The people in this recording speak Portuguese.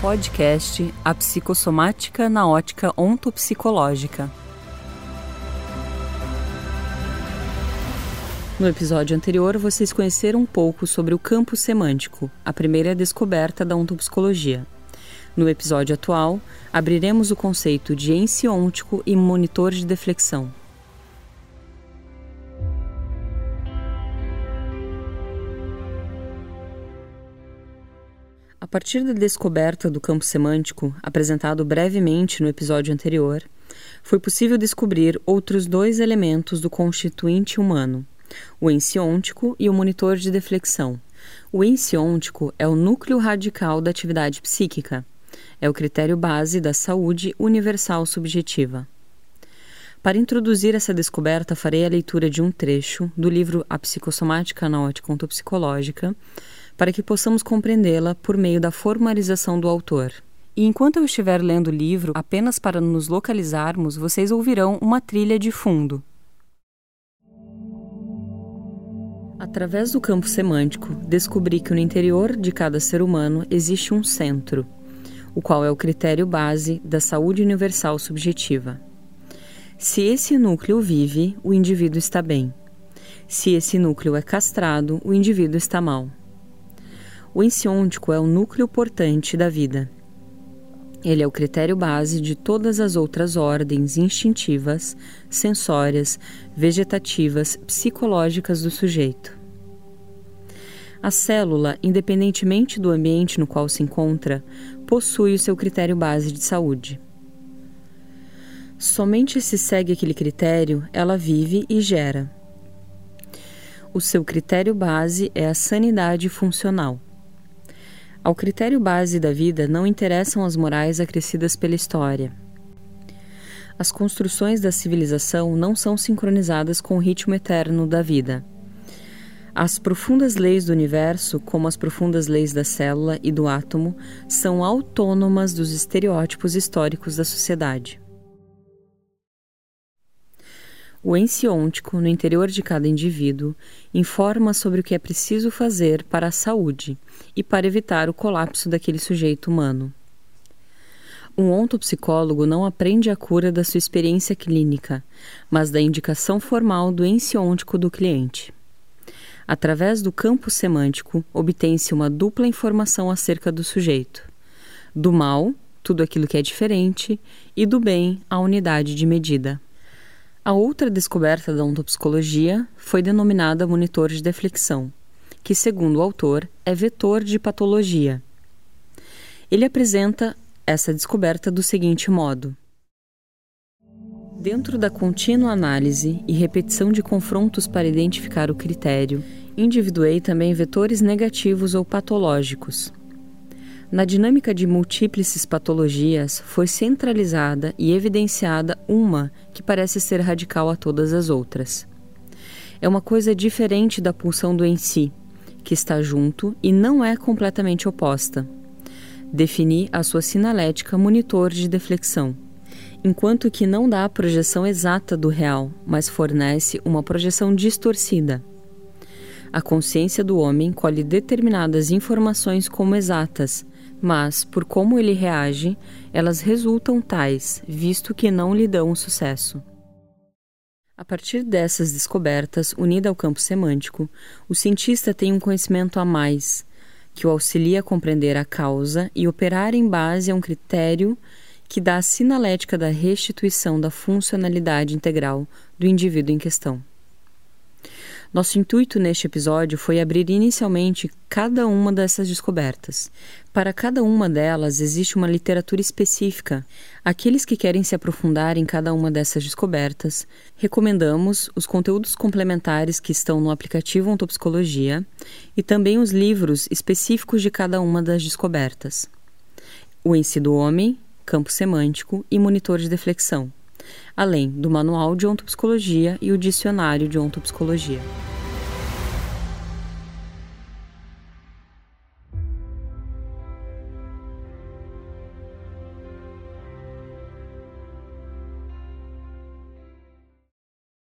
Podcast A Psicossomática na Ótica Ontopsicológica. No episódio anterior, vocês conheceram um pouco sobre o campo semântico, a primeira descoberta da ontopsicologia. No episódio atual, abriremos o conceito de ensiôntico e monitor de deflexão. Partir da descoberta do campo semântico, apresentado brevemente no episódio anterior, foi possível descobrir outros dois elementos do constituinte humano, o ensiôntico e o monitor de deflexão. O ensiôntico é o núcleo radical da atividade psíquica. É o critério base da saúde universal subjetiva. Para introduzir essa descoberta, farei a leitura de um trecho do livro A Psicossomática na Ótica Ontopsicológica, para que possamos compreendê-la por meio da formalização do autor. E enquanto eu estiver lendo o livro, apenas para nos localizarmos, vocês ouvirão uma trilha de fundo. Através do campo semântico, descobri que no interior de cada ser humano existe um centro, o qual é o critério base da saúde universal subjetiva. Se esse núcleo vive, o indivíduo está bem. Se esse núcleo é castrado, o indivíduo está mal. O ensiôntico é o núcleo portante da vida. Ele é o critério base de todas as outras ordens instintivas, sensórias, vegetativas, psicológicas do sujeito. A célula, independentemente do ambiente no qual se encontra, possui o seu critério base de saúde. Somente se segue aquele critério, ela vive e gera. O seu critério base é a sanidade funcional. Ao critério base da vida não interessam as morais acrescidas pela história. As construções da civilização não são sincronizadas com o ritmo eterno da vida. As profundas leis do universo, como as profundas leis da célula e do átomo, são autônomas dos estereótipos históricos da sociedade. O ensiôntico, no interior de cada indivíduo, informa sobre o que é preciso fazer para a saúde e para evitar o colapso daquele sujeito humano. Um ontopsicólogo não aprende a cura da sua experiência clínica, mas da indicação formal do ensiôntico do cliente. Através do campo semântico, obtém-se uma dupla informação acerca do sujeito: do mal, tudo aquilo que é diferente, e do bem, a unidade de medida. A outra descoberta da ontopsicologia foi denominada monitor de deflexão, que, segundo o autor, é vetor de patologia. Ele apresenta essa descoberta do seguinte modo: Dentro da contínua análise e repetição de confrontos para identificar o critério, individuei também vetores negativos ou patológicos, na dinâmica de múltiples patologias, foi centralizada e evidenciada uma que parece ser radical a todas as outras. É uma coisa diferente da pulsão do em si, que está junto e não é completamente oposta. Defini a sua sinalética monitor de deflexão, enquanto que não dá a projeção exata do real, mas fornece uma projeção distorcida. A consciência do homem colhe determinadas informações como exatas, mas, por como ele reage, elas resultam tais, visto que não lhe dão sucesso. A partir dessas descobertas, unida ao campo semântico, o cientista tem um conhecimento a mais, que o auxilia a compreender a causa e operar em base a um critério que dá a sinalética da restituição da funcionalidade integral do indivíduo em questão. Nosso intuito neste episódio foi abrir inicialmente cada uma dessas descobertas. Para cada uma delas existe uma literatura específica. Aqueles que querem se aprofundar em cada uma dessas descobertas, recomendamos os conteúdos complementares que estão no aplicativo Ontopsicologia e também os livros específicos de cada uma das descobertas. O Em si do Homem, Campo Semântico e Monitor de Deflexão além do Manual de Ontopsicologia e o Dicionário de Ontopsicologia.